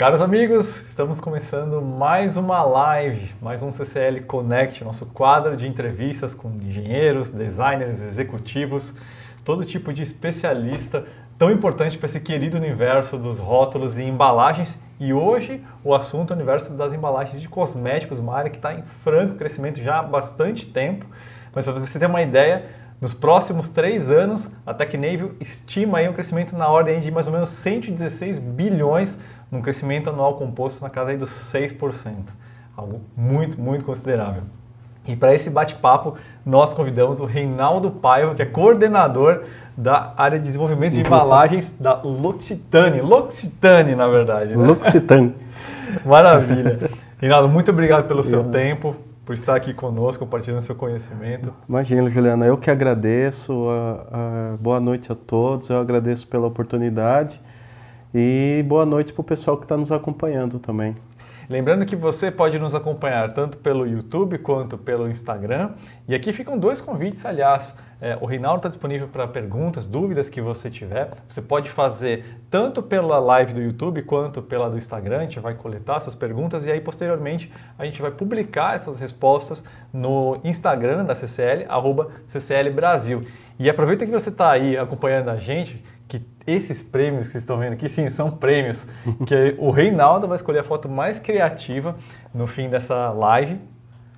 Caros amigos, estamos começando mais uma live, mais um CCL Connect, nosso quadro de entrevistas com engenheiros, designers, executivos, todo tipo de especialista tão importante para esse querido universo dos rótulos e embalagens. E hoje o assunto é o universo das embalagens de cosméticos, uma área que está em franco crescimento já há bastante tempo. Mas para você ter uma ideia, nos próximos três anos, a Tecnavel estima aí um crescimento na ordem de mais ou menos 116 bilhões num crescimento anual composto na casa aí dos 6%. Algo muito, muito considerável. E para esse bate-papo, nós convidamos o Reinaldo Paiva, que é coordenador da área de desenvolvimento de embalagens da L'Occitane. L'Occitane, na verdade. Né? L'Occitane. Maravilha. Reinaldo, muito obrigado pelo seu Eu... tempo, por estar aqui conosco, compartilhando seu conhecimento. Imagina, Juliana, eu que agradeço. A, a, boa noite a todos, eu agradeço pela oportunidade e boa noite para o pessoal que está nos acompanhando também. Lembrando que você pode nos acompanhar tanto pelo YouTube quanto pelo Instagram. E aqui ficam dois convites, aliás. É, o Reinaldo está disponível para perguntas, dúvidas que você tiver. Você pode fazer tanto pela live do YouTube quanto pela do Instagram. A gente vai coletar essas perguntas e aí posteriormente a gente vai publicar essas respostas no Instagram da CCL, arroba CCL Brasil. E aproveita que você está aí acompanhando a gente, que esses prêmios que vocês estão vendo aqui, sim, são prêmios que o Reinaldo vai escolher a foto mais criativa no fim dessa live.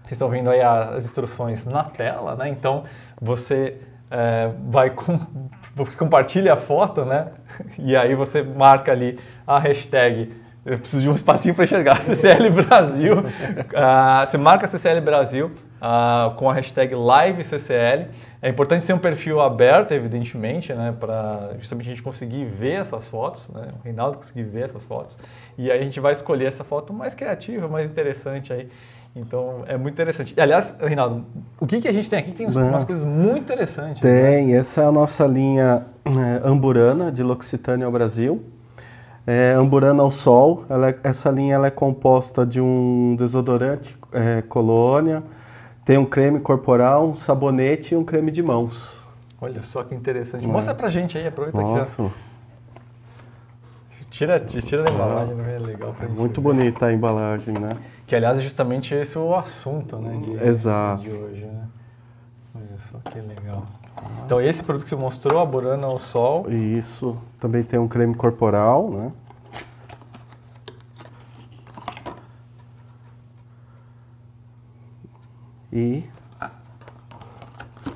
Vocês estão vendo aí as instruções na tela, né? Então você é, vai com, compartilha a foto, né? E aí você marca ali a hashtag. Eu preciso de um espacinho para enxergar. CCL Brasil. Uh, você marca CCL Brasil uh, com a hashtag LiveCCL. É importante ser um perfil aberto, evidentemente, né, para justamente a gente conseguir ver essas fotos, né, o Reinaldo conseguir ver essas fotos. E aí a gente vai escolher essa foto mais criativa, mais interessante aí. Então é muito interessante. E, aliás, Reinaldo, o que, que a gente tem aqui? Tem umas, umas coisas muito interessantes. Né? Tem, né? essa é a nossa linha é, Amburana de L'Occitânia ao Brasil. É, Amburana ao Sol, é, essa linha ela é composta de um desodorante é, colônia, tem um creme corporal, um sabonete e um creme de mãos. Olha só que interessante. Mostra pra gente aí, aproveita Nossa. que já... Tira, tira da embalagem, não é legal pra gente Muito ver. bonita a embalagem, né? Que aliás é justamente esse o assunto, né? De, Exato. De hoje, né? Olha só que legal. Então esse produto que você mostrou, a Burana ao Sol. Isso. Também tem um creme corporal, né? e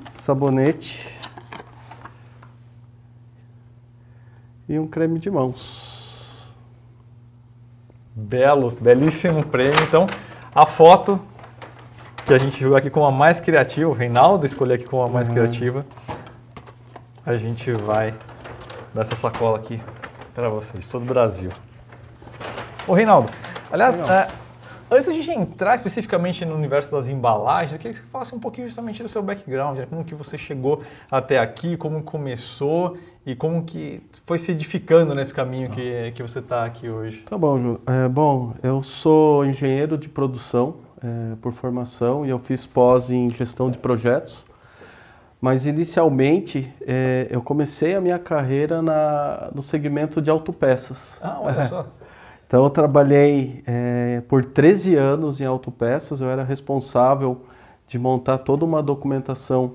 sabonete e um creme de mãos. Belo, belíssimo prêmio. Então, a foto que a gente jogou aqui com a mais criativa, o Reinaldo escolheu aqui com a mais uhum. criativa, a gente vai dar essa sacola aqui para vocês, todo o Brasil. Ô Reinaldo, aliás, é, Antes da gente entrar especificamente no universo das embalagens, eu queria que você falasse um pouquinho justamente do seu background, né? como que você chegou até aqui, como começou e como que foi se edificando nesse caminho que, que você está aqui hoje. Tá bom, Ju. É, bom, eu sou engenheiro de produção é, por formação e eu fiz pós em gestão de projetos. Mas inicialmente é, eu comecei a minha carreira na, no segmento de autopeças. Ah, olha só. Então eu trabalhei é, por 13 anos em autopeças, eu era responsável de montar toda uma documentação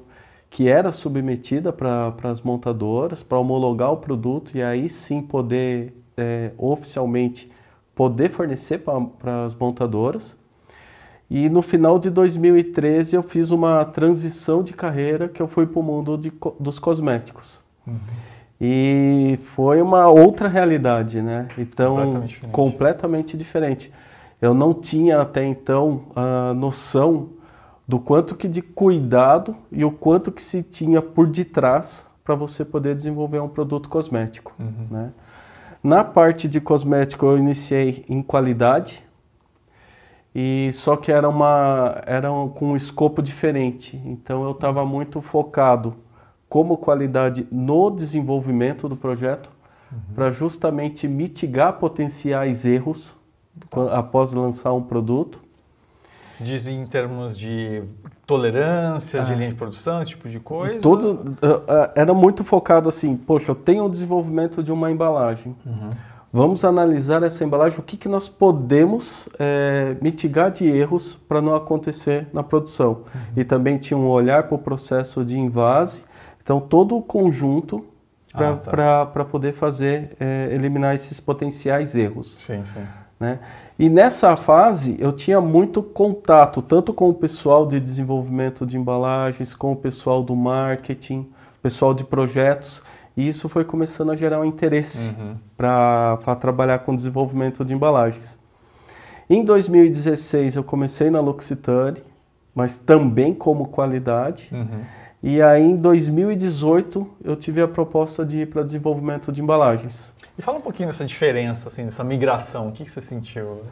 que era submetida para as montadoras, para homologar o produto e aí sim poder é, oficialmente poder fornecer para as montadoras. E no final de 2013 eu fiz uma transição de carreira que eu fui para o mundo de, dos cosméticos. Uhum. E foi uma outra realidade, né? Então, completamente diferente. completamente diferente. Eu não tinha até então a noção do quanto que de cuidado e o quanto que se tinha por detrás para você poder desenvolver um produto cosmético, uhum. né? Na parte de cosmético eu iniciei em qualidade, e só que era uma era um, com um escopo diferente. Então eu estava muito focado como qualidade no desenvolvimento do projeto, uhum. para justamente mitigar potenciais erros após lançar um produto. Se diz em termos de tolerância, de ah. linha de produção, esse tipo de coisa? Todo, uh, uh, era muito focado assim, poxa, eu tenho o desenvolvimento de uma embalagem. Uhum. Vamos analisar essa embalagem, o que, que nós podemos é, mitigar de erros para não acontecer na produção. Uhum. E também tinha um olhar para o processo de invase, então todo o conjunto para ah, tá. poder fazer, é, eliminar esses potenciais erros. Sim, sim. Né? E nessa fase eu tinha muito contato, tanto com o pessoal de desenvolvimento de embalagens, com o pessoal do marketing, pessoal de projetos, e isso foi começando a gerar um interesse uhum. para trabalhar com desenvolvimento de embalagens. Em 2016 eu comecei na L'Occitane, mas também como qualidade. Uhum. E aí em 2018 eu tive a proposta de ir para desenvolvimento de embalagens. E fala um pouquinho dessa diferença, assim, dessa migração, o que, que você sentiu?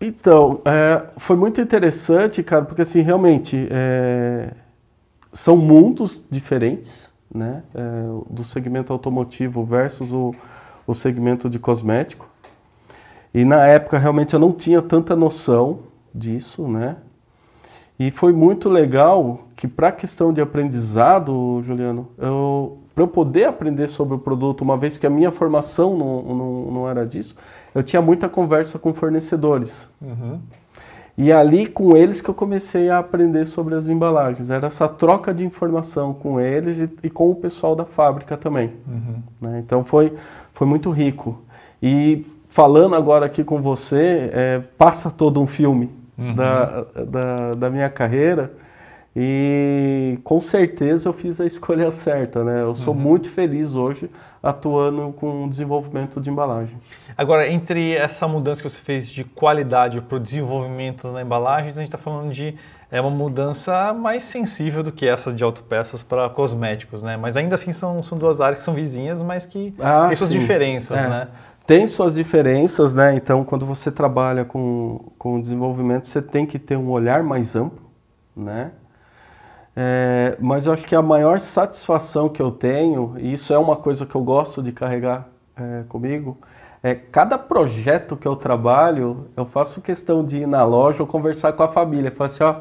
Então, é, foi muito interessante, cara, porque assim, realmente é, são mundos diferentes, né? É, do segmento automotivo versus o, o segmento de cosmético. E na época realmente eu não tinha tanta noção disso, né? E foi muito legal que para a questão de aprendizado, Juliano, para eu poder aprender sobre o produto, uma vez que a minha formação não, não, não era disso, eu tinha muita conversa com fornecedores. Uhum. E ali com eles que eu comecei a aprender sobre as embalagens. Era essa troca de informação com eles e, e com o pessoal da fábrica também. Uhum. Né? Então foi, foi muito rico. E falando agora aqui com você, é, passa todo um filme uhum. da, da, da, minha carreira e com certeza eu fiz a escolha certa, né? Eu sou uhum. muito feliz hoje atuando com desenvolvimento de embalagem. Agora, entre essa mudança que você fez de qualidade para o desenvolvimento da embalagem, a gente está falando de é uma mudança mais sensível do que essa de autopeças para cosméticos, né? Mas ainda assim são, são duas áreas que são vizinhas, mas que ah, têm suas sim. diferenças, é. né? tem suas diferenças, né? Então, quando você trabalha com, com desenvolvimento, você tem que ter um olhar mais amplo, né? É, mas eu acho que a maior satisfação que eu tenho, e isso é uma coisa que eu gosto de carregar é, comigo, é cada projeto que eu trabalho, eu faço questão de ir na loja ou conversar com a família. Falar assim, ó,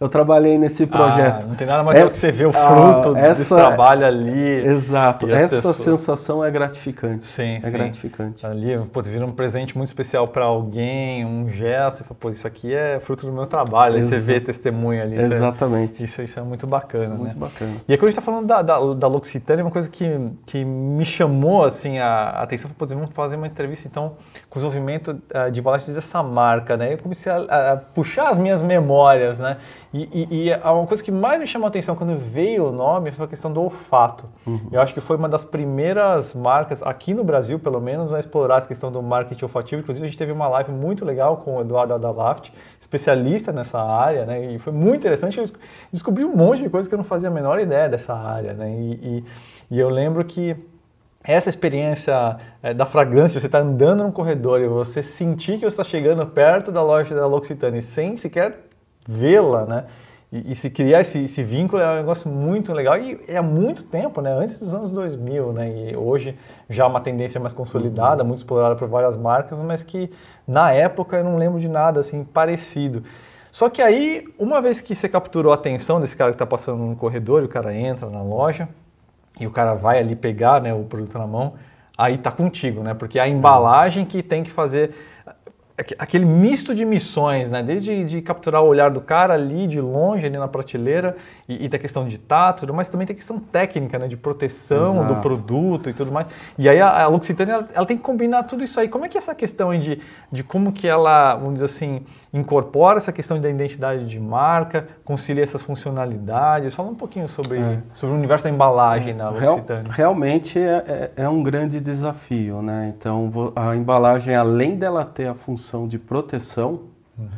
eu trabalhei nesse projeto. Ah, não tem nada mais essa, que você ver o fruto ah, essa, desse trabalho ali. Exato. Essa pessoas... sensação é gratificante. Sim, é sim. gratificante. Ali, pô, vira um presente muito especial para alguém, um gesto, você fala, pô, isso aqui é fruto do meu trabalho. Aí você vê testemunho ali. Exatamente. Isso é, isso, isso é muito bacana, muito né? bacana. E aí quando a gente está falando da, da, da L'Occitane, uma coisa que, que me chamou, assim, a atenção, pô, vamos fazer uma entrevista, então, com o desenvolvimento uh, de embalagens dessa marca, né? Eu comecei a, a puxar as minhas memórias, né? E, e, e, uma coisa que mais me chamou a atenção quando veio o nome foi a questão do olfato. Uhum. Eu acho que foi uma das primeiras marcas, aqui no Brasil pelo menos, a explorar essa questão do marketing olfativo. Inclusive, a gente teve uma live muito legal com o Eduardo Adalaft, especialista nessa área, né? E foi muito interessante. Eu descobri um monte de coisas que eu não fazia a menor ideia dessa área, né? E, e eu lembro que essa experiência é, da fragrância, você está andando no corredor e você sentir que você está chegando perto da loja da L'Occitane sem sequer vê-la, né? E, e, se criar esse, esse, vínculo é um negócio muito legal e é há muito tempo, né? Antes dos anos 2000, né? E hoje já é uma tendência mais consolidada, muito explorada por várias marcas, mas que na época eu não lembro de nada assim parecido. Só que aí, uma vez que você capturou a atenção desse cara que está passando no corredor, e o cara entra na loja e o cara vai ali pegar né, o produto na mão, aí tá contigo, né? Porque é a embalagem que tem que fazer aquele misto de missões, né? Desde de capturar o olhar do cara ali de longe, ali na prateleira, e, e da questão de tato, mas também tem questão técnica, né? De proteção Exato. do produto e tudo mais. E aí a, a L'Occitane, ela, ela, tem que combinar tudo isso aí. Como é que é essa questão de, de como que ela, vamos dizer assim, incorpora essa questão da identidade de marca, concilia essas funcionalidades? Fala um pouquinho sobre, é. sobre o universo da embalagem na L'Occitane. Real, realmente é, é, é um grande desafio, né? Então, a embalagem, além dela ter a função de proteção, uhum.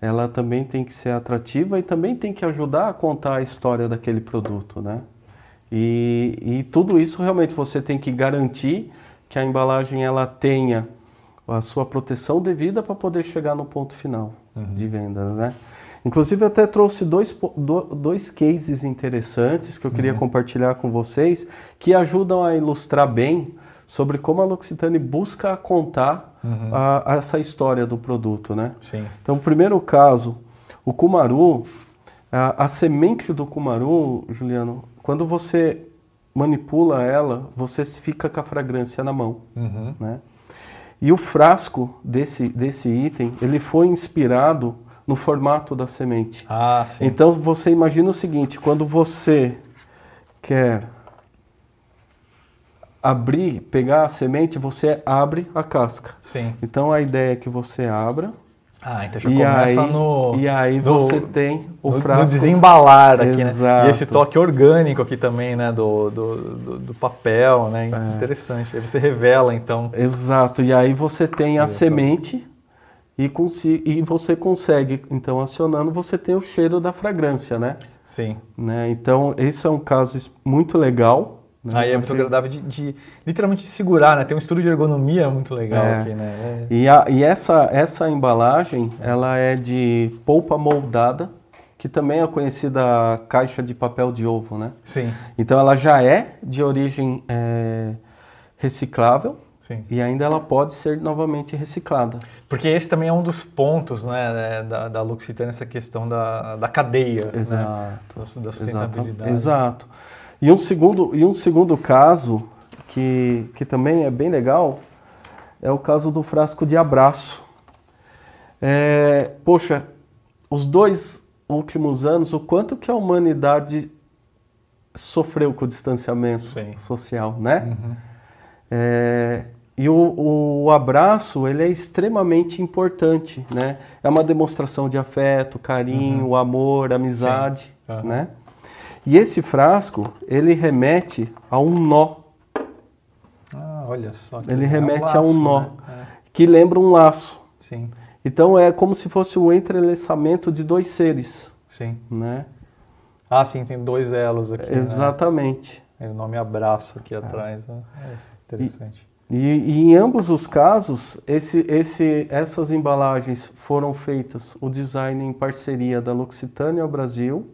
ela também tem que ser atrativa e também tem que ajudar a contar a história daquele produto, né? E, e tudo isso realmente você tem que garantir que a embalagem ela tenha a sua proteção devida para poder chegar no ponto final uhum. de venda, né? Inclusive, eu até trouxe dois, dois cases interessantes que eu queria uhum. compartilhar com vocês, que ajudam a ilustrar bem sobre como a L'Occitane busca contar uhum. a, a essa história do produto, né? Sim. Então, primeiro caso, o Kumaru, a, a semente do Kumaru, Juliano, quando você manipula ela, você fica com a fragrância na mão, uhum. né? E o frasco desse, desse item, ele foi inspirado no formato da semente. Ah, sim. Então você imagina o seguinte, quando você quer abrir, pegar a semente, você abre a casca. Sim. Então a ideia é que você abra Ah, então já e começa aí, no, e aí no- você tem o no, no frasco. desembalar aqui, né? Exato. E esse toque orgânico aqui também, né? Do, do, do- do papel, né? É. Interessante. Aí você revela, então. Exato. E aí você tem a semente e, e você consegue, então acionando, você tem o cheiro da fragrância, né? Sim. né? Então esse é um caso muito legal. Né? Aí é muito agradável de, de literalmente segurar, né? Tem um estudo de ergonomia muito legal É. aqui, né? É. E, a- e essa, essa embalagem, ela é de polpa moldada, que também é conhecida caixa de papel de ovo, né? Sim, Então ela já é de origem é, reciclável sim. e ainda ela pode ser novamente reciclada. Porque esse também é um dos pontos, né? né, Da, da L'Occitane, essa questão da, da cadeia, né? Exato. Da, da Exato. sustentabilidade. Exato. E um segundo, e um segundo caso que, que também é bem legal é o caso do frasco de abraço. É, poxa, os dois últimos anos, o quanto que a humanidade sofreu com o distanciamento Sim. social, né? Uhum. É, e o, o abraço, ele é extremamente importante, né? É uma demonstração de afeto, carinho, amor, amizade, Uhum. Né? E esse frasco, ele remete a um nó, Ah, olha só. Ele remete a um nó. né? É, que lembra um laço. sim, Então é como se fosse o entrelaçamento de dois seres, sim. né? Ah, sim, tem dois elos aqui. Né? Exatamente. Tem o nome abraço aqui atrás. Né? É interessante. E, e em ambos os casos, esse, esse, essas embalagens foram feitas, o design em parceria da L'Occitane ao Brasil,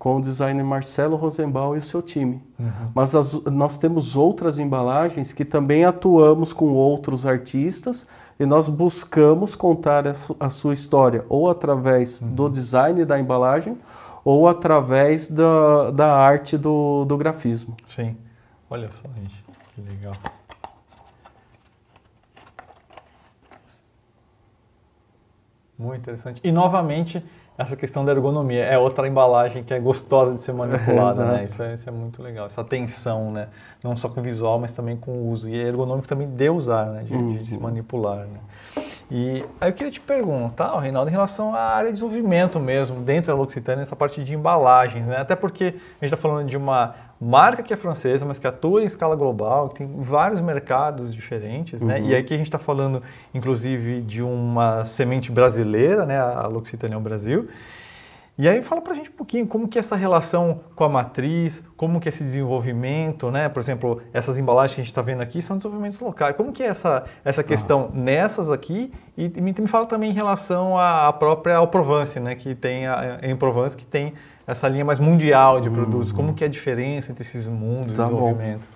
com o designer Marcelo Rosenbaum e o seu time. Uhum. Mas as- nós temos outras embalagens que também atuamos com outros artistas e nós buscamos contar a su- a sua história, ou através do design da embalagem, ou através da, da arte do, do grafismo. Sim. Olha só, gente, que legal. Muito interessante. E novamente, essa questão da ergonomia. É outra embalagem que é gostosa de ser manipulada, né? Isso é, isso é muito legal. Essa atenção, né? Não só com o visual, mas também com o uso. E é ergonômico também de usar, né? De, de se Uhum. manipular, né? E aí eu queria te perguntar, Reinaldo, em relação à área de desenvolvimento mesmo, dentro da L'Occitane, essa parte de embalagens, né? Até porque a gente está falando de uma marca que é francesa, mas que atua em escala global, que tem vários mercados diferentes, né? Uhum. E aqui a gente está falando, inclusive, de uma semente brasileira, né? A L'Occitane é o Brasil. E aí fala pra gente um pouquinho como que é essa relação com a matriz, como que é esse desenvolvimento, né? Por exemplo, essas embalagens que a gente está vendo aqui são desenvolvimentos locais. Como que é essa, essa questão nessas aqui? E me, me fala também em relação à, à própria ao Provence, né? Que tem a, em Provence que tem essa linha mais mundial de produtos. Como que é a diferença entre esses mundos de Tá bom. desenvolvimento?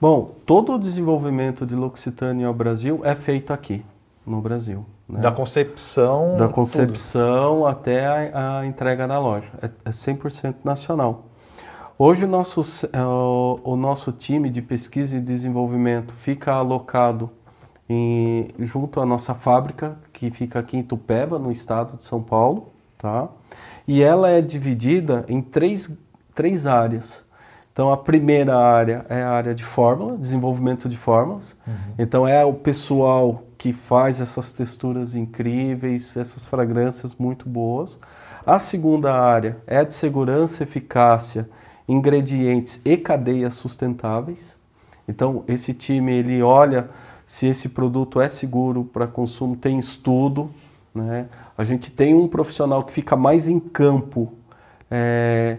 Bom, todo o desenvolvimento de L'Occitane ao Brasil é feito aqui, no Brasil. né? Da concepção. Da tudo. concepção até a, a entrega na loja. É, é 100% nacional. Hoje o nosso, é, o, nosso time de pesquisa e desenvolvimento fica alocado em- junto à nossa fábrica, que fica aqui em Tupéva, no estado de São Paulo. Tá? E ela é dividida em três, três áreas. Então a primeira área é a área de fórmula, desenvolvimento de fórmulas. Então é o pessoal que faz essas texturas incríveis, essas fragrâncias muito boas. A segunda área é de segurança, eficácia, ingredientes e cadeias sustentáveis. Então esse time ele olha se esse produto é seguro para consumo, tem estudo, né? A gente tem um profissional que fica mais em campo, é,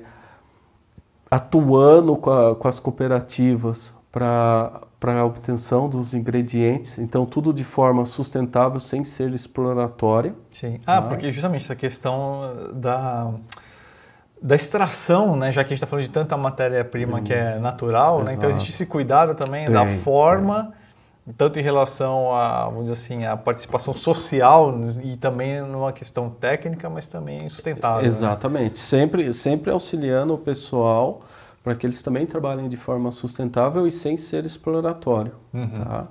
atuando com, a- com as cooperativas para a obtenção dos ingredientes, então tudo de forma sustentável, sem ser exploratória. Sim. Ah, Tá. porque justamente essa questão da, da extração, né? Já que a gente está falando de tanta matéria-prima que é natural, né? Então existe esse cuidado também da Tem, forma, tanto em relação a, vamos dizer assim, a participação social e também numa questão técnica, mas também sustentável. né? Exatamente, sempre, sempre auxiliando o pessoal para que eles também trabalhem de forma sustentável e sem ser exploratório. Uhum. Tá?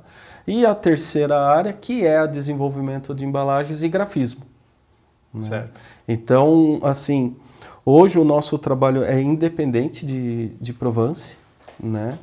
E a terceira área, que é a desenvolvimento de embalagens e grafismo. né? Certo. Então, assim, hoje o nosso trabalho é independente de, de Provence, né?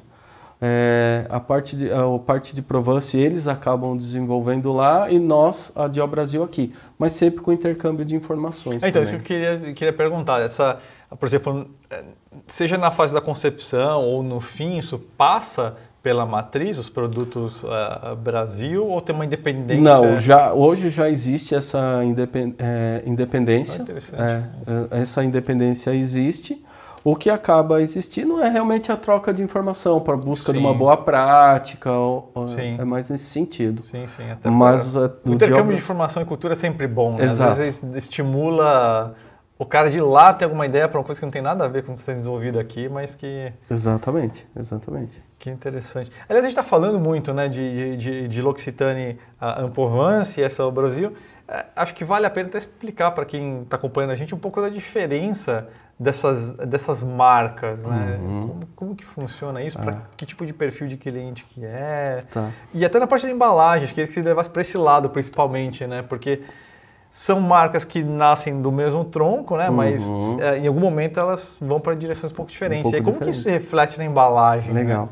É, a, parte de, a parte de Provence eles acabam desenvolvendo lá e nós, a Dio Brasil aqui, mas sempre com intercâmbio de informações. É, então, isso que também. eu queria, queria perguntar. Essa, por exemplo, eh, seja na fase da concepção ou no fim, isso passa pela matriz, os produtos ah, Brasil, ou tem uma independência? Não, já, hoje já existe essa independ, é, independência. Ah, interessante. É, é, essa independência existe. O que acaba existindo é realmente a troca de informação para busca de uma Sim. boa prática. ou- ou- Sim. É mais nesse sentido. Sim, sim. Até Mas pra- é, o intercâmbio Dio- de informação e cultura é sempre bom, né? Exato. Às vezes estimula o cara de lá ter alguma ideia para uma coisa que não tem nada a ver com o que está desenvolvido aqui, mas que, Exatamente, exatamente. que interessante. Aliás, a gente está falando muito né, de, de, de L'Occitane a Provence e essa ao Brasil. É, acho que vale a pena até explicar para quem está acompanhando a gente um pouco da diferença dessas, dessas marcas, né? Uhum. Como, como que funciona isso? Para Ah. que tipo de perfil de cliente que é? Tá. E até na parte da embalagem, acho que você levasse para esse lado principalmente, né? Porque são marcas que nascem do mesmo tronco, né? Mas Uhum. é, em algum momento elas vão para direções um pouco diferentes. pouco e aí, como que isso se reflete na embalagem? né? Legal.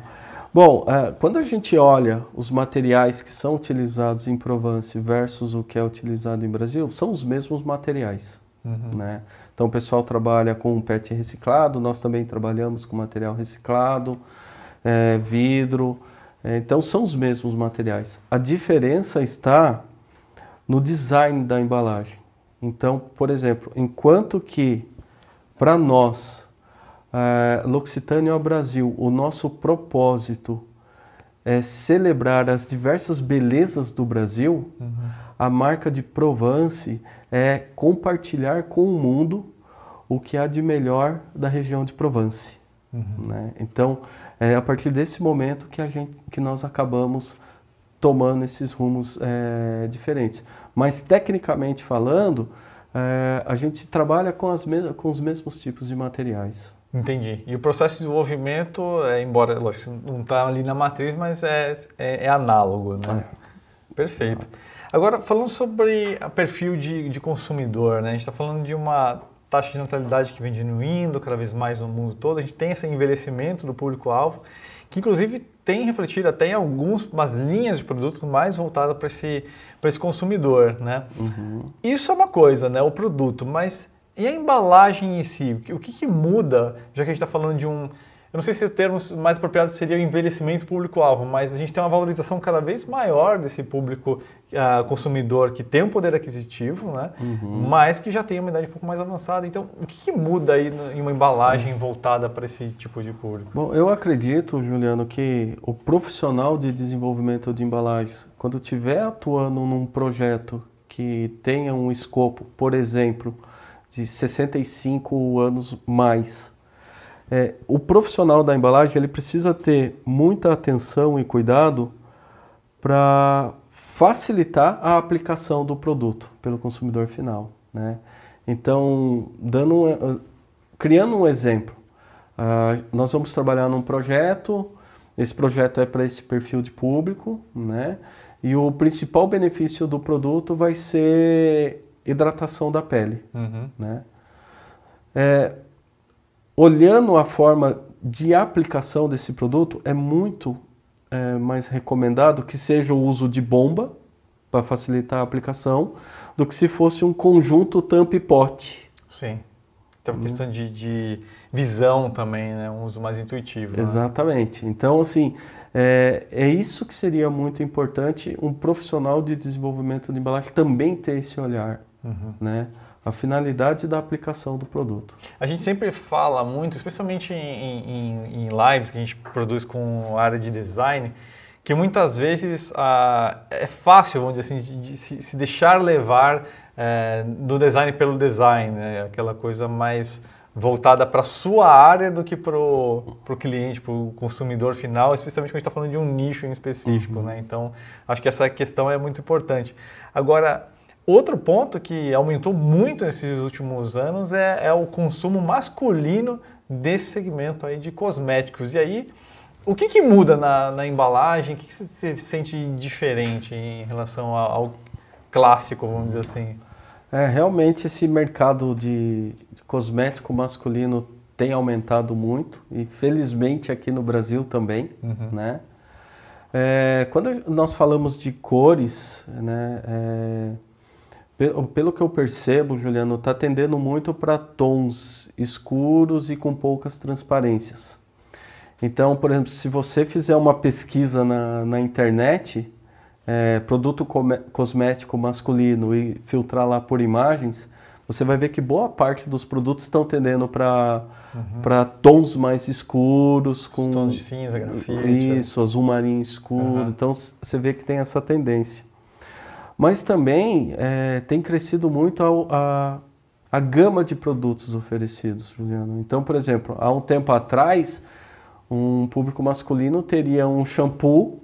Bom, é, quando a gente olha os materiais que são utilizados em Provence versus o que é utilizado em Brasil, são os mesmos materiais. Uhum. né? Então o pessoal trabalha com PET reciclado, nós também trabalhamos com material reciclado, é, vidro. é, então são os mesmos materiais. A diferença está no design da embalagem. Então, por exemplo, enquanto que para nós, é, ao Brasil, o nosso propósito é celebrar as diversas belezas do Brasil, Uhum. a marca de Provence é compartilhar com o mundo o que há de melhor da região de Provence. Uhum. né? Então, é a partir desse momento que, a gente, que nós acabamos tomando esses rumos é, diferentes. Mas, tecnicamente falando, é, a gente trabalha com, com os mesmos tipos de materiais. Entendi. E o processo de desenvolvimento, é, embora, lógico, não está ali na matriz, mas é, é, é análogo, né? Perfeito. Agora, falando sobre o perfil de, de consumidor, né? A gente está falando de uma taxa de natalidade que vem diminuindo cada vez mais no mundo todo. A gente tem esse envelhecimento do público-alvo, que inclusive tem refletido até em algumas linhas de produtos mais voltadas para esse, esse consumidor, né? Isso é uma coisa, né? O produto, mas e a embalagem em si? O que, o que que muda, já que a gente está falando de um. Eu não sei se o termo mais apropriado seria o envelhecimento público-alvo, mas a gente tem uma valorização cada vez maior desse público ah, consumidor que tem um poder aquisitivo, né? mas que já tem uma idade um pouco mais avançada. Então, o que, que muda aí no- em uma embalagem voltada para esse tipo de público? Bom, eu acredito, Juliano, que o profissional de desenvolvimento de embalagens, quando estiver atuando num projeto que tenha um escopo, por exemplo, de 65 anos mais, é, o profissional da embalagem ele precisa ter muita atenção e cuidado para facilitar a aplicação do produto pelo consumidor final, né? Então, dando, um- criando um exemplo, ah, nós vamos trabalhar num projeto, esse projeto é para esse perfil de público, né? E o principal benefício do produto vai ser hidratação da pele, Uhum. né? É, olhando a forma de aplicação desse produto, é muito é, mais recomendado que seja o uso de bomba para facilitar a aplicação do que se fosse um conjunto tampa e pote. Sim. Uhum. uma questão de, de visão também, né? Um uso mais intuitivo. né? Exatamente. Então, assim, é, é isso que seria muito importante um profissional de desenvolvimento de embalagem também ter esse olhar, Uhum. né? A finalidade da aplicação do produto. A gente sempre fala muito, especialmente em, em- em lives que a gente produz com a área de design, que muitas vezes ah, é fácil, vamos dizer assim, de se, se deixar levar eh, do design pelo design, né? aquela coisa mais voltada para a sua área do que para o cliente, para o consumidor final, especialmente quando a gente está falando de um nicho em específico. Né? Então, acho que essa questão é muito importante. Agora, Outro ponto que aumentou muito nesses últimos anos é, é o consumo masculino desse segmento aí de cosméticos. E aí, o que, que muda na, na embalagem? O que, que você sente diferente em relação ao, ao clássico, vamos dizer assim? É, realmente esse mercado de, de cosmético masculino tem aumentado muito e felizmente aqui no Brasil também, uhum. né? É, quando nós falamos de cores, né, é, pelo, pelo, que eu percebo, Juliano, está tendendo muito para tons escuros e com poucas transparências. Então, por exemplo, se você fizer uma pesquisa na, na internet, é, produto cosmético masculino e filtrar lá por imagens, você vai ver que boa parte dos produtos estão tendendo para uhum. tons mais escuros, com Os tons de cinza, grafite. Isso, azul marinho escuro. Uhum. Então você vê que tem essa tendência. Mas também é, tem crescido muito a, a, a, gama de produtos oferecidos, Juliano. Então, por exemplo, há um tempo atrás, um público masculino teria um shampoo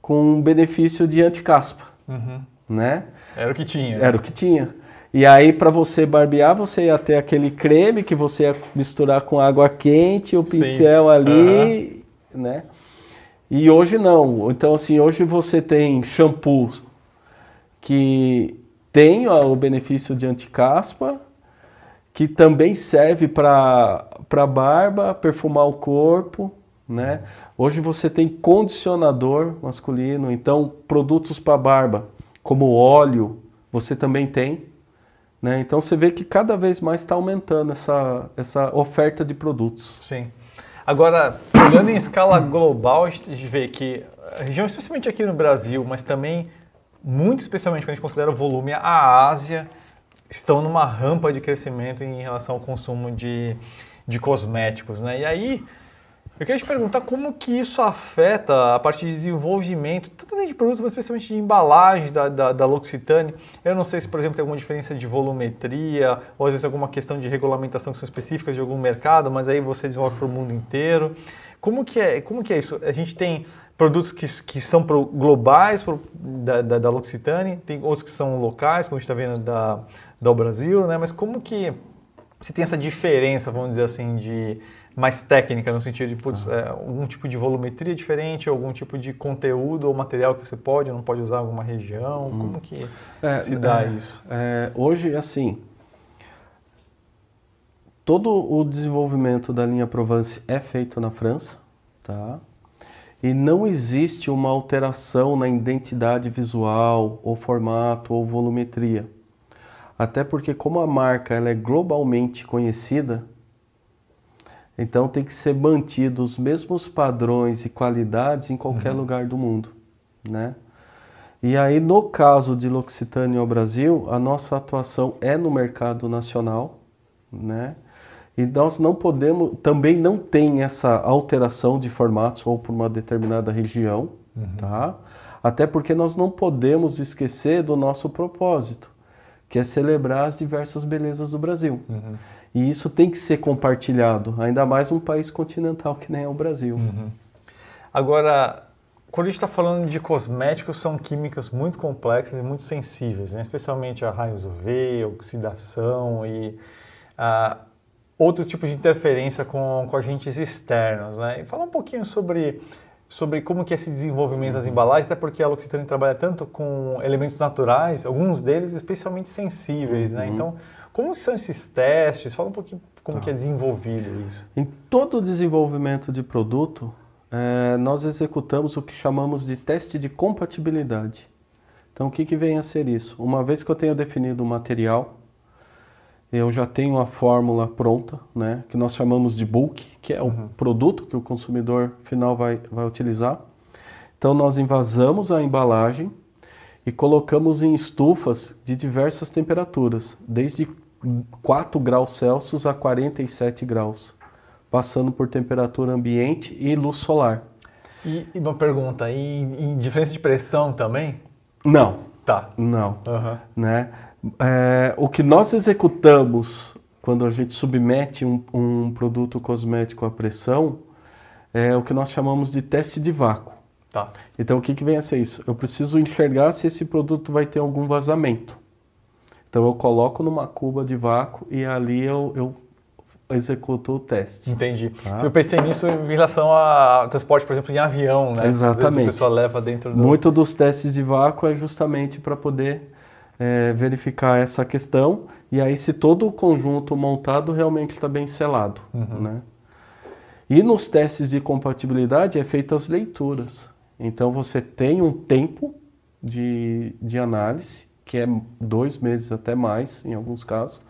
com benefício de anticaspa, uhum. né? Era o que tinha. Era o que tinha. E aí, para você barbear, você ia ter aquele creme que você ia misturar com água quente, o pincel Sim. ali, uhum. né? E hoje não. Então, assim, hoje você tem shampoo que tem ó, o benefício de anticaspa, que também serve para barba, perfumar o corpo, né? Hoje você tem condicionador masculino, então produtos para barba, como óleo, você também tem. Né? Então você vê que cada vez mais está aumentando essa, essa oferta de produtos. Sim. Agora, olhando em escala global, a gente vê que a região, especialmente aqui no Brasil, mas também, muito especialmente quando a gente considera o volume, a Ásia, estão numa rampa de crescimento em relação ao consumo de, de cosméticos. Né? E aí, eu queria te perguntar como que isso afeta a parte de desenvolvimento, tanto de produtos, mas especialmente de embalagem da, da, da L'Occitane. Eu não sei se, por exemplo, tem alguma diferença de volumetria, ou às vezes alguma questão de regulamentação que são específicas de algum mercado, mas aí você desenvolve para o mundo inteiro. Como que é, como que é isso? A gente tem produtos que, que são pro, globais pro, da, da, da L'Occitane, tem outros que são locais, como a gente está vendo da, da Brasil, né? mas como que se tem essa diferença, vamos dizer assim, de mais técnica, no sentido de putz, é, algum tipo de volumetria diferente, algum tipo de conteúdo ou material que você pode ou não pode usar em alguma região? Hum. Como que é, se dá é, isso? É, hoje, assim, todo o desenvolvimento da linha Provence é feito na França, tá? E não existe uma alteração na identidade visual, ou formato, ou volumetria. Até porque como a marca ela é globalmente conhecida, então tem que ser mantido os mesmos padrões e qualidades em qualquer uhum. lugar do mundo, né? E aí no caso de L'Occitane ao Brasil, a nossa atuação é no mercado nacional, né? E nós não podemos, também não tem essa alteração de formatos ou por uma determinada região, uhum. tá? Até porque nós não podemos esquecer do nosso propósito, que é celebrar as diversas belezas do Brasil. Uhum. E isso tem que ser compartilhado, ainda mais um país continental que nem é o Brasil. Uhum. Agora, quando a gente está falando de cosméticos, são químicas muito complexas e muito sensíveis, né? especialmente a raios UV, oxidação e uh, outros tipos de interferência com, com agentes externos. Né? E fala um pouquinho sobre, sobre como que é esse desenvolvimento das uhum. embalagens, até porque a L'Occitane trabalha tanto com elementos naturais, alguns deles especialmente sensíveis. Né? Uhum. Né? Então, como são esses testes? Fala um pouquinho como tá. que é desenvolvido isso. Em todo o desenvolvimento de produto, é, nós executamos o que chamamos de teste de compatibilidade. Então, o que, que vem a ser isso? Uma vez que eu tenho definido o material, eu já tenho a fórmula pronta, né, que nós chamamos de bulk, que é o uhum. produto que o consumidor final vai, vai utilizar. Então, nós invasamos a embalagem e colocamos em estufas de diversas temperaturas, desde 4 graus Celsius a 47 graus, passando por temperatura ambiente e luz solar. E, e uma pergunta, e, em diferença de pressão também? Não. Tá. Não. Uhum. Né? É, o que nós executamos quando a gente submete um, um produto cosmético à pressão é o que nós chamamos de teste de vácuo. Tá. Então, o que, que vem a ser isso? Eu preciso enxergar se esse produto vai ter algum vazamento. Então eu coloco numa cuba de vácuo e ali eu, eu executa o teste. Entendi. Tá? Eu pensei nisso em relação ao transporte, por exemplo, em avião, né? Exatamente. Às vezes a pessoa leva dentro do... Muito dos testes de vácuo é justamente para poder é, verificar essa questão e aí se todo o conjunto montado realmente está bem selado, uhum. né? E nos testes de compatibilidade é feitas as leituras. Então você tem um tempo de, de análise, que é dois meses até mais, em alguns casos,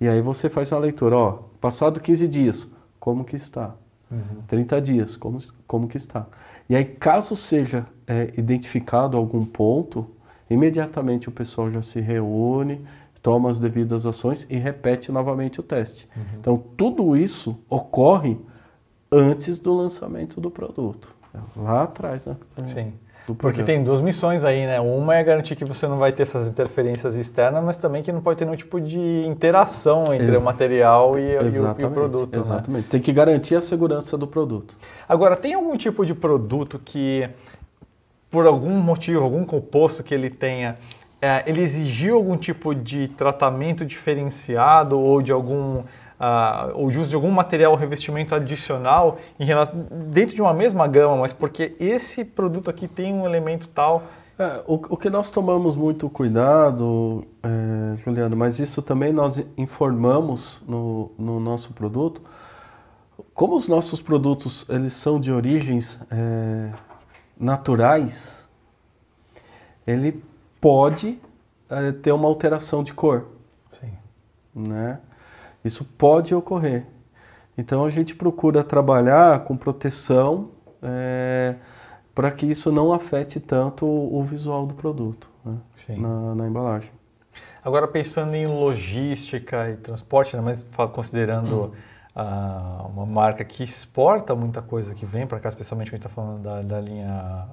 e aí você faz uma leitura, ó, passado 15 dias, como que está? Uhum. 30 dias, como, como que está? E aí, caso seja é, identificado algum ponto, imediatamente o pessoal já se reúne, toma as devidas ações e repete novamente o teste. Uhum. Então, tudo isso ocorre antes do lançamento do produto. Lá atrás, né? Sim. Porque tem duas missões aí, né? Uma é garantir que você não vai ter essas interferências externas, mas também que não pode ter nenhum tipo de interação entre Ex o material e, e, o, e o, produto. Né? Exatamente. Né? Tem que garantir a segurança do produto. Agora, tem algum tipo de produto que, por algum motivo, algum composto que ele tenha, é, ele exigiu algum tipo de tratamento diferenciado ou de algum uh, ou de uso de algum material ou revestimento adicional em relação, dentro de uma mesma gama, mas porque esse produto aqui tem um elemento tal. É, o, o, que nós tomamos muito cuidado, é, Juliano, mas isso também nós informamos no, no, nosso produto, como os nossos produtos eles são de origens é, naturais, ele pode é, ter uma alteração de cor. Sim. Né? Isso pode ocorrer. Então a gente procura trabalhar com proteção é, para que isso não afete tanto o visual do produto né? na, na, embalagem. Agora pensando em logística e transporte, né, mas considerando hum. uh, uma marca que exporta muita coisa que vem para cá, especialmente quando a gente está falando da, da linha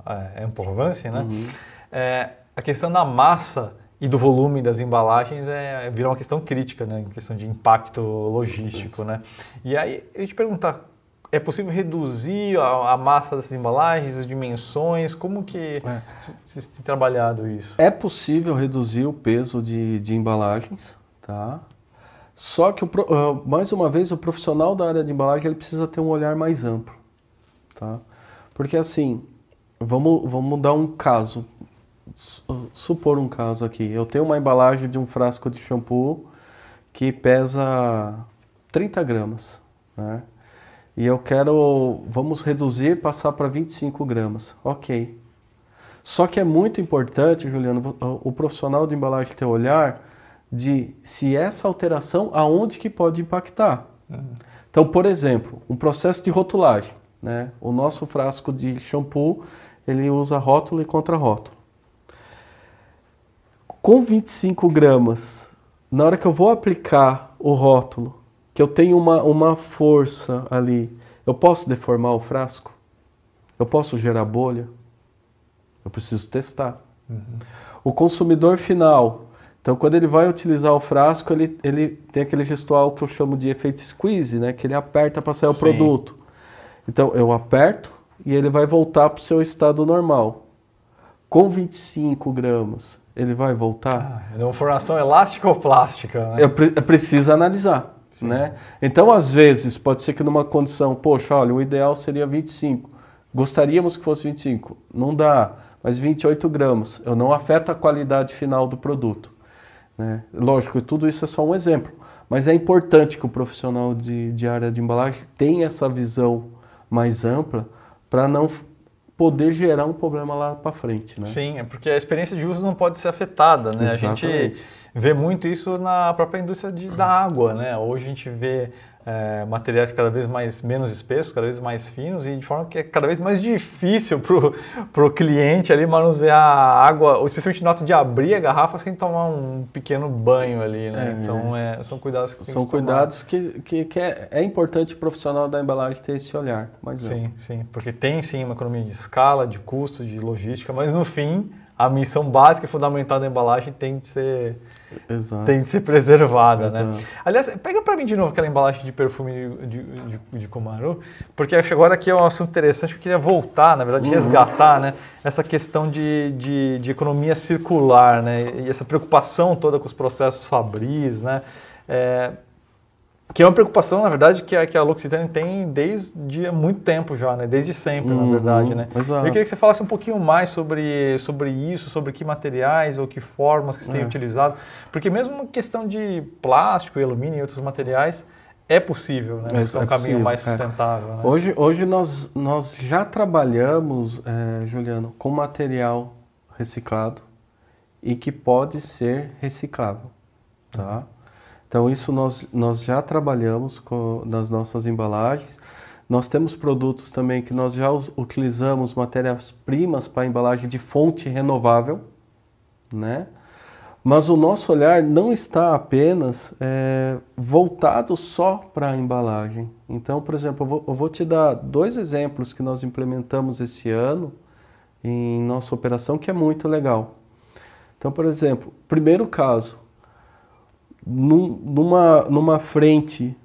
Emporvance, né? Uhum. É, a questão da massa e do volume das embalagens é, é uma questão crítica, né, em questão de impacto logístico, né? E aí eu te perguntar, é possível reduzir a, a, massa dessas embalagens, as dimensões? Como que é. se, se tem trabalhado isso? É possível reduzir o peso de, de embalagens, tá? Só que, o, uh, mais uma vez, o profissional da área de embalagem ele precisa ter um olhar mais amplo, tá? Porque assim, vamos, vamos dar um caso supor um caso aqui. Eu tenho uma embalagem de um frasco de shampoo que pesa 30 gramas, né? E eu quero, vamos reduzir, passar para 25 gramas. Ok. Só que é muito importante, Juliano, o profissional de embalagem ter olhar de se essa alteração, aonde que pode impactar. Uhum. Então, por exemplo, um processo de rotulagem. Né? O nosso frasco de shampoo, ele usa rótulo e contra-rótulo com 25 gramas, na hora que eu vou aplicar o rótulo, que eu tenho uma, uma força ali, eu posso deformar o frasco? Eu posso gerar bolha? Eu preciso testar. Uhum. O consumidor final, então quando ele vai utilizar o frasco, ele, ele tem aquele gestual que eu chamo de efeito squeeze, né? que ele aperta para sair Sim. o produto. Então eu aperto e ele vai voltar para o seu estado normal. Com 25 gramas, ele vai voltar? Ah, é uma formação elástica ou plástica? Né? Eu, pre analisar. Né? Então, às vezes, pode ser que numa condição, poxa, olha, o ideal seria 25. Gostaríamos que fosse 25. Não dá, mas 28 gramas. Eu não afeta a qualidade final do produto. Né? Lógico, tudo isso é só um exemplo. Mas é importante que o profissional de, de área de embalagem tenha essa visão mais ampla para não poder gerar um problema lá para frente, né? Sim, é porque a experiência de uso não pode ser afetada, né? Exatamente. A gente vê muito isso na própria indústria de, da água, né? Hoje a gente vê é, materiais cada vez mais menos espessos, cada vez mais finos e de forma que é cada vez mais difícil para o cliente ali manusear a água, ou especialmente nota de abrir a garrafa sem tomar um pequeno banho ali, né? É, então é, são cuidados que são cuidados que, que, que, é, é importante o profissional da embalagem ter esse olhar. Mas sim, sim, porque tem sim uma economia de escala, de custo, de logística, mas no fim a missão básica e fundamental da embalagem tem de ser, Exato. tem de ser preservada, né? Exato. né? Aliás, pega para mim de novo aquela embalagem de perfume de, de, de, Kumaru, porque acho que agora aqui é um assunto interessante, eu queria voltar, na verdade, uhum. resgatar, né? Essa questão de, de, de, economia circular, né? E essa preocupação toda com os processos fabris, né? É, Que é uma preocupação, na verdade, que a, que a L'Occitane tem desde muito tempo já, né? Desde sempre, Uhum, na verdade, né? exato. Eu queria que você falasse um pouquinho mais sobre, sobre isso, sobre que materiais ou que formas que você tem É. utilizado. Porque mesmo questão de plástico e alumínio e outros materiais, é possível, né? É- É, um é caminho possível, mais é. sustentável, né? Hoje, hoje nós, nós já trabalhamos, Juliano, com material reciclado e que pode ser reciclável, tá? Então isso nós, nós já trabalhamos com, nas nossas embalagens. Nós temos produtos também que nós já utilizamos matérias-primas para embalagem de fonte renovável, né? Mas o nosso olhar não está apenas eh, voltado só para a embalagem. Então, por exemplo, eu vou, eu vou te dar dois exemplos que nós implementamos esse ano em nossa operação que é muito legal. Então, por exemplo, primeiro caso, num- numa, numa frente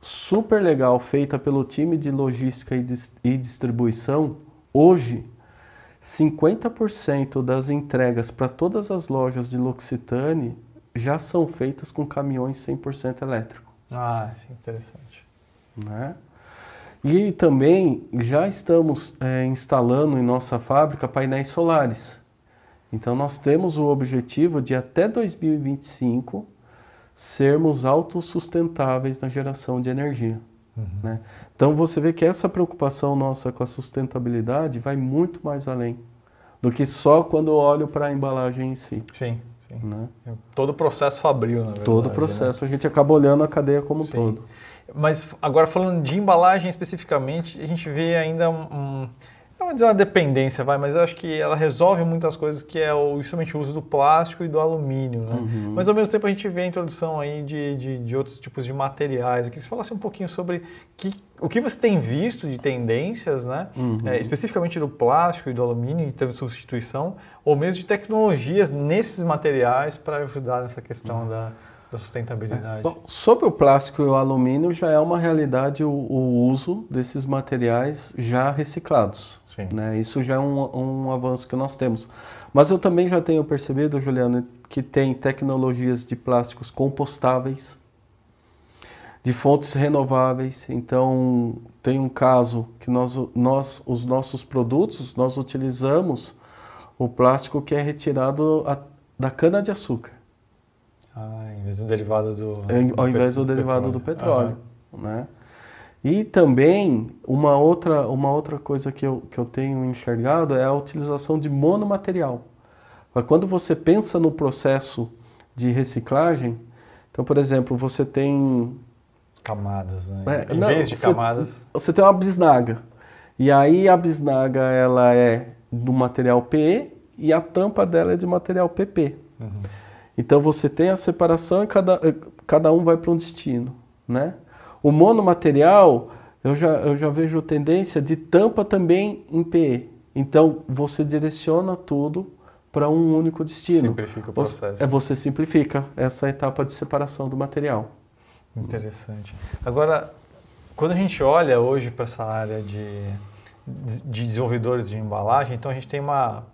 super legal feita pelo time de logística e, dis- e distribuição, hoje 50% das entregas para todas as lojas de L'Occitane já são feitas com caminhões 100% elétrico. Ah, sim, interessante. Né? E também já estamos eh, instalando em nossa fábrica painéis solares. Então nós temos o objetivo de até 2025 sermos autossustentáveis na geração de energia. né? Então você vê que essa preocupação nossa com a sustentabilidade vai muito mais além do que só quando eu olho para a embalagem em si. Sim, sim. né? Todo o processo fabril, na verdade. Todo o né? processo a gente acaba olhando a cadeia como um todo. Mas agora falando de embalagem especificamente, a gente vê ainda um, um- não vou dizer uma dependência, vai, mas eu acho que ela resolve muitas coisas que é o, justamente o uso do plástico e do alumínio, né? Uhum. Mas ao mesmo tempo a gente vê a introdução aí de, de, de outros tipos de materiais. Eu queria que você falasse um pouquinho sobre que, o que você tem visto de tendências, né? Uhum. É, especificamente do plástico e do alumínio em termos de substituição, ou mesmo de tecnologias nesses materiais para ajudar nessa questão da, da sustentabilidade. Bom, sobre o plástico e o alumínio já é uma realidade o, o uso desses materiais já reciclados. Sim. né? Isso já é um, um avanço que nós temos. Mas eu também já tenho percebido, Juliano, que tem tecnologias de plásticos compostáveis, de fontes renováveis. Então, tem um caso que nós, nós os nossos produtos, nós utilizamos o plástico que é retirado a- da cana-de-açúcar. Ah, em vez do derivado do. Do ao invés pe- do derivado do petróleo, Aham. né? E também uma outra, uma outra coisa que eu, que eu tenho enxergado é a utilização de monomaterial. Quando você pensa no processo de reciclagem, então, por exemplo, você tem Camadas, né? É, em não, vez de você- camadas. você tem uma bisnaga. E aí a bisnaga ela é do material PE e a tampa dela é de material PP. Uhum. Então você tem a separação e cada, eh, cada um vai para um destino, né? O monomaterial, eu já, eu já vejo tendência de tampa também em PE. Então você direciona tudo para um único destino. Simplifica o Você- processo. É, você simplifica essa etapa de separação do material. Interessante. Agora, quando a gente olha hoje para essa área de, de desenvolvedores de embalagem, então a gente tem uma,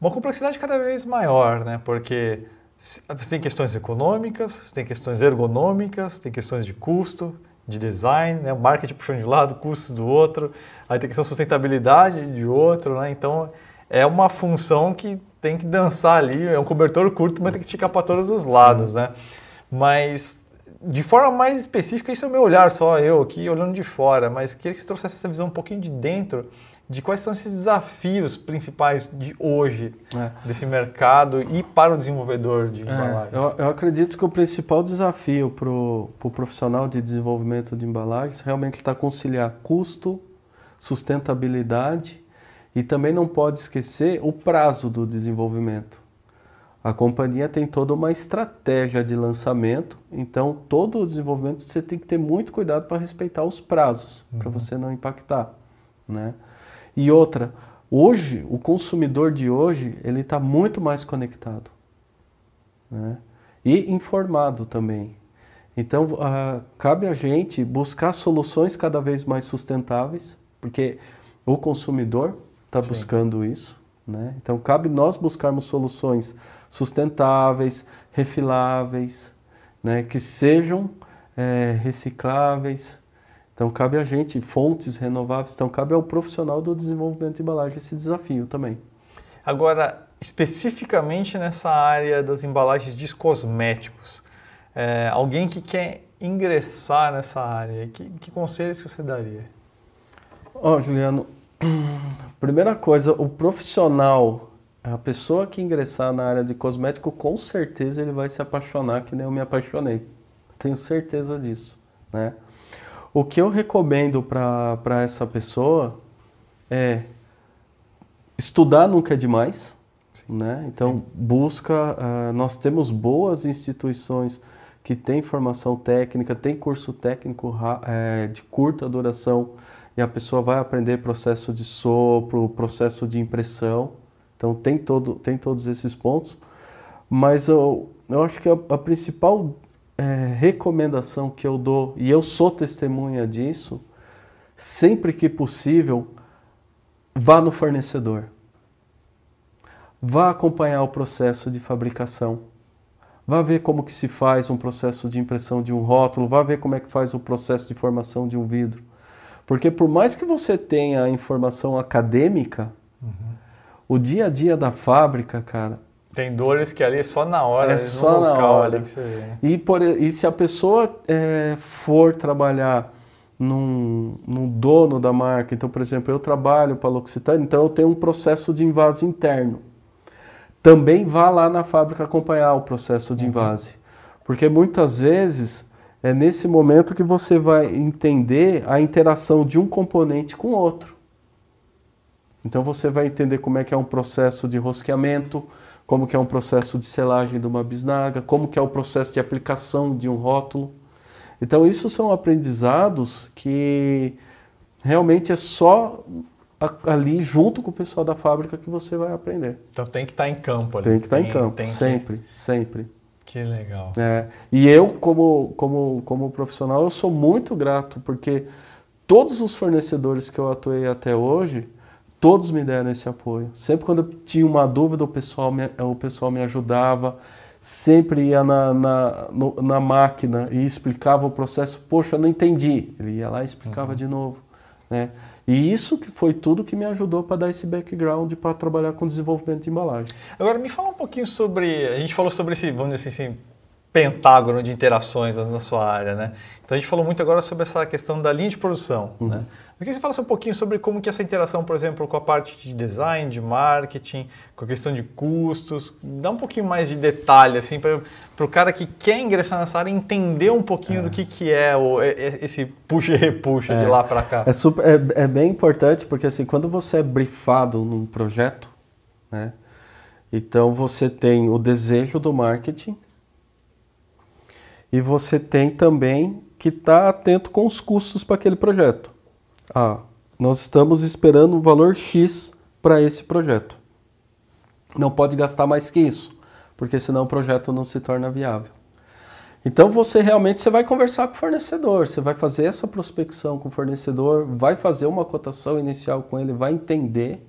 uma complexidade cada vez maior, né? Porque você tem questões econômicas, você tem questões ergonômicas, tem questões de custo, de design, né? marketing puxando de um lado, custos do outro, aí tem questão de sustentabilidade de outro, né? Então é uma função que tem que dançar ali, é um cobertor curto, mas tem que esticar para todos os lados, né? Mas de forma mais específica, isso é o meu olhar, só eu aqui olhando de fora, mas queria que você trouxesse essa visão um pouquinho de dentro de quais são esses desafios principais de hoje É. desse mercado e para o desenvolvedor de É, embalagens. eu, eu acredito que o principal desafio para o pro profissional de desenvolvimento de embalagens realmente está conciliar custo, sustentabilidade e também não pode esquecer o prazo do desenvolvimento. A companhia tem toda uma estratégia de lançamento, então todo o desenvolvimento você tem que ter muito cuidado para respeitar os prazos, para você não impactar, né? E outra, hoje o consumidor de hoje ele está muito mais conectado, né? E informado também. Então ah, cabe a gente buscar soluções cada vez mais sustentáveis, porque o consumidor está buscando isso, né? Então cabe nós buscarmos soluções sustentáveis, refiláveis, né? Que sejam é, recicláveis. Então cabe a gente, fontes renováveis, então cabe ao profissional do desenvolvimento de embalagem esse desafio também. Agora, especificamente nessa área das embalagens de cosméticos, é, alguém que quer ingressar nessa área, que, que conselhos você daria? Ó, oh, Juliano, primeira coisa, o profissional, a pessoa que ingressar na área de cosmético, com certeza ele vai se apaixonar que nem eu me apaixonei. Tenho certeza disso, né? O que eu recomendo para essa pessoa é estudar nunca é demais, né? Então busca, uh, nós temos boas instituições que têm formação técnica, tem curso técnico é, de curta duração e a pessoa vai aprender processo de sopro, processo de impressão. Então tem, todo, tem todos esses pontos. Mas eu, eu acho que a, a principal é, recomendação que eu dou, e eu sou testemunha disso, sempre que possível, vá no fornecedor. Vá acompanhar o processo de fabricação. Vá ver como que se faz um processo de impressão de um rótulo, vá ver como é que faz o processo de formação de um vidro. Porque por mais que você tenha a informação acadêmica, uhum. o dia a dia da fábrica, cara, tem dores que ali é só na hora, é só na hora. que você vê. E, por, e se a pessoa é, for trabalhar num, num, dono da marca, então, por exemplo, eu trabalho para a L'Occitane, então eu tenho um processo de invase interno. Também vá lá na fábrica acompanhar o processo de uhum. invase. Uhum. Porque muitas vezes é nesse momento que você vai entender a interação de um componente com outro. Então você vai entender como é que é um processo de rosqueamento, como que é um processo de selagem de uma bisnaga, como que é o processo de aplicação de um rótulo. Então isso são aprendizados que realmente é só ali junto com o pessoal da fábrica que você vai aprender. Então tem que estar tá em campo ali. Tem que estar tá em campo, sempre, que... sempre. Que legal. É, e eu, como, como, como profissional, eu sou muito grato, porque todos os fornecedores que eu atuei até hoje, Todos me deram esse apoio. Sempre quando eu tinha uma dúvida, o pessoal me, o pessoal me ajudava. Sempre ia na, na, no, na máquina e explicava o processo. Poxa, não entendi. Ele ia lá e explicava uhum. de novo. Né? E isso foi tudo que me ajudou para dar esse background para trabalhar com desenvolvimento de embalagem. Agora, me fala um pouquinho sobre. A gente falou sobre esse, vamos dizer assim, pentágono de interações na sua área, né? Então a gente falou muito agora sobre essa questão da linha de produção, uhum. né? Eu queria que você falasse um pouquinho sobre como que essa interação, por exemplo, com a parte de design, de marketing, com a questão de custos, dá um pouquinho mais de detalhe, assim, para o cara que quer ingressar nessa área entender um pouquinho é. do que, que é o, esse puxa e repuxa é. de lá para cá. É, super, é, é bem importante, porque assim, quando você é brifado num projeto, né, então você tem o desejo do marketing e você tem também que estar tá atento com os custos para aquele projeto. Ah, nós estamos esperando um valor X para esse projeto. Não pode gastar mais que isso, porque senão o projeto não se torna viável. Então você realmente você vai conversar com o fornecedor, você vai fazer essa prospecção com o fornecedor, vai fazer uma cotação inicial com ele, vai entender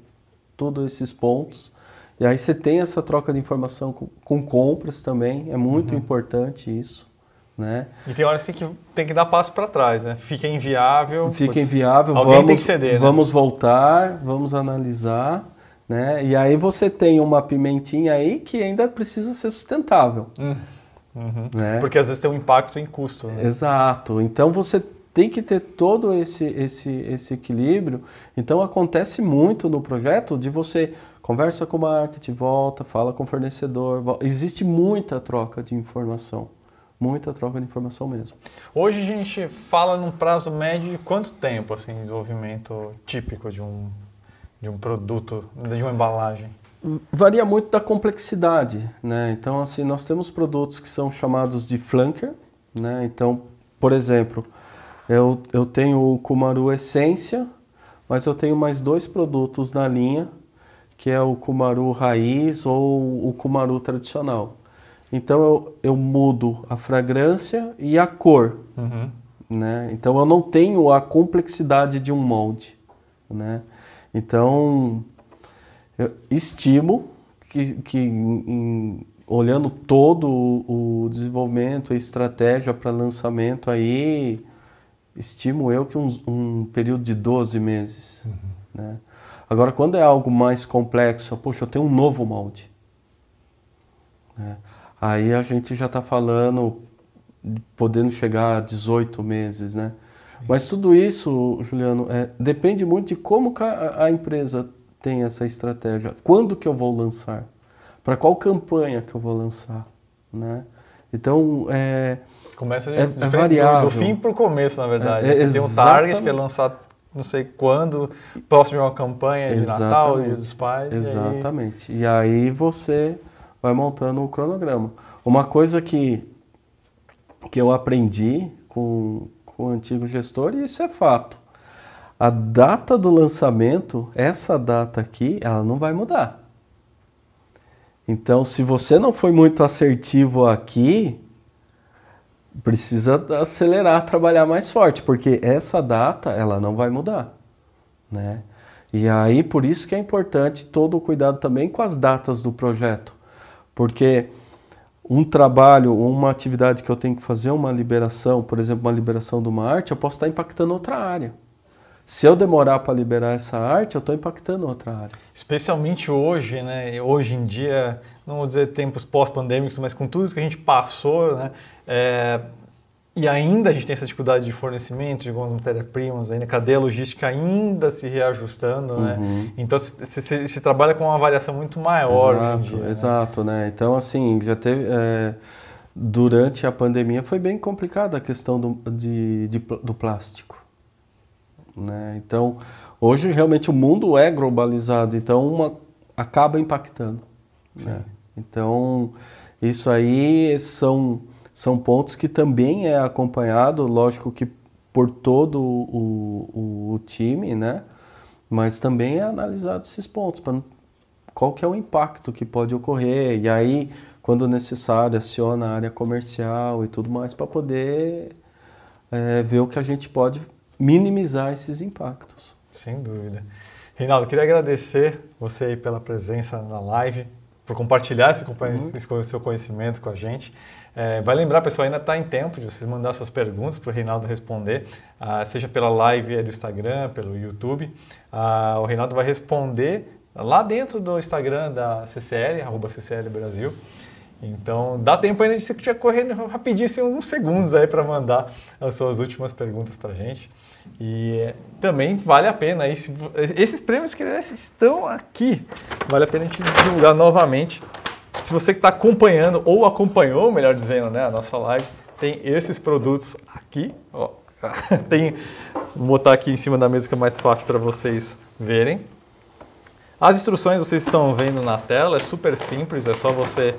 todos esses pontos. E aí você tem essa troca de informação com, com compras também, é muito uhum. importante isso. Né? E tem horas que tem que, tem que dar passo para trás, né? Fica inviável. Fica inviável, alguém vamos, tem que ceder, né? vamos voltar, vamos analisar, né? E aí você tem uma pimentinha aí que ainda precisa ser sustentável. Hum, uhum. Né? Porque às vezes tem um impacto em custo. Né? Exato. Então você tem que ter todo esse, esse, esse equilíbrio. Então acontece muito no projeto de você conversa com o marketing, volta, fala com o fornecedor. Volta. Existe muita troca de informação muita troca de informação mesmo. Hoje a gente fala num prazo médio de quanto tempo, assim, desenvolvimento típico de um, de um produto, de uma embalagem? Varia muito da complexidade, né? Então, assim, nós temos produtos que são chamados de flanker, né? Então, por exemplo, eu, eu tenho o Kumaru Essência, mas eu tenho mais dois produtos na linha, que é o Kumaru Raiz ou o Kumaru Tradicional. Então eu, eu mudo a fragrância e a cor. Uhum. Né? Então eu não tenho a complexidade de um molde. Né? Então eu estimo que, que em, olhando todo o, o desenvolvimento, a estratégia para lançamento aí, estimo eu que um, um período de 12 meses. Uhum. Né? Agora, quando é algo mais complexo, poxa, eu tenho um novo molde. Né? Aí a gente já está falando, podendo chegar a 18 meses, né? Sim. Mas tudo isso, Juliano, é, depende muito de como a, a empresa tem essa estratégia. Quando que eu vou lançar? Para qual campanha que eu vou lançar, né? Então, é... Começa é, é variável. Do, do fim para o começo, na verdade. É, Você tem um target que é lançar não sei quando, próximo de uma campanha de Exatamente. Natal, Dia dos Pais. Exatamente. E aí... e aí você vai montando o cronograma. Uma coisa que, que eu aprendi com, com o antigo gestor, e isso é fato, a data do lançamento, essa data aqui, ela não vai mudar. Então, se você não foi muito assertivo aqui, precisa acelerar, trabalhar mais forte, porque essa data ela não vai mudar, né? E aí por isso que é importante todo o cuidado também com as datas do projeto, porque um trabalho, uma atividade que eu tenho que fazer, uma liberação, por exemplo, uma liberação de uma arte, eu posso estar impactando outra área. Se eu demorar para liberar essa arte, eu estou impactando outra área. Especialmente hoje, né? Hoje em dia, não vou dizer tempos pós-pandêmicos, mas com tudo isso que a gente passou, né? É, e ainda a gente tem essa dificuldade de fornecimento de algumas matérias-primas, ainda cadeia logística ainda se reajustando, né? uhum. né? Então se, trabalha com uma avaliação muito maior exato, hoje em dia. Né? Exato, né? né? Então assim, já teve. É, durante a pandemia foi bem complicada a questão do, de, de, do plástico. Né? Então, hoje realmente o mundo é globalizado, então uma, acaba impactando. Né? Então, isso aí são são pontos que também é acompanhado, lógico que por todo o, o, o time, né? Mas também é analisado esses pontos, para qual que é o impacto que pode ocorrer, e aí, quando necessário, aciona a área comercial e tudo mais para poder é, ver o que a gente pode minimizar esses impactos. Sem dúvida. Reinaldo, queria agradecer você pela presença na live, por compartilhar esse, uhum. seu conhecimento com a gente. É, vai lembrar, pessoal, ainda está em tempo de vocês mandar suas perguntas para o Reinaldo responder, ah, seja pela live do Instagram, pelo YouTube. Ah, o Reinaldo vai responder lá dentro do Instagram da CCL, arroba CCL Brasil. Então, dá tempo ainda de você correndo rapidinho, assim, uns segundos aí para mandar as suas últimas perguntas para a gente. E também vale a pena, aí, esses prêmios que estão aqui, vale a pena a gente divulgar novamente se você que está acompanhando ou acompanhou, melhor dizendo, né, a nossa live, tem esses produtos aqui. Ó, tem, vou botar aqui em cima da mesa que é mais fácil para vocês verem. As instruções vocês estão vendo na tela, é super simples, é só você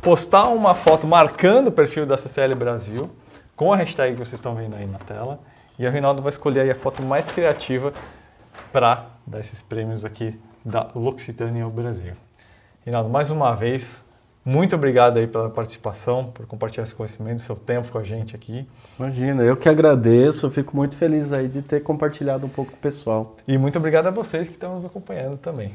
postar uma foto marcando o perfil da CCL Brasil com a hashtag que vocês estão vendo aí na tela e o Reinaldo vai escolher aí a foto mais criativa para dar esses prêmios aqui da L'Occitânia Brasil. Reinaldo, mais uma vez, muito obrigado aí pela participação, por compartilhar esse conhecimento, seu tempo com a gente aqui. Imagina, eu que agradeço, fico muito feliz aí de ter compartilhado um pouco com o pessoal. E muito obrigado a vocês que estão nos acompanhando também.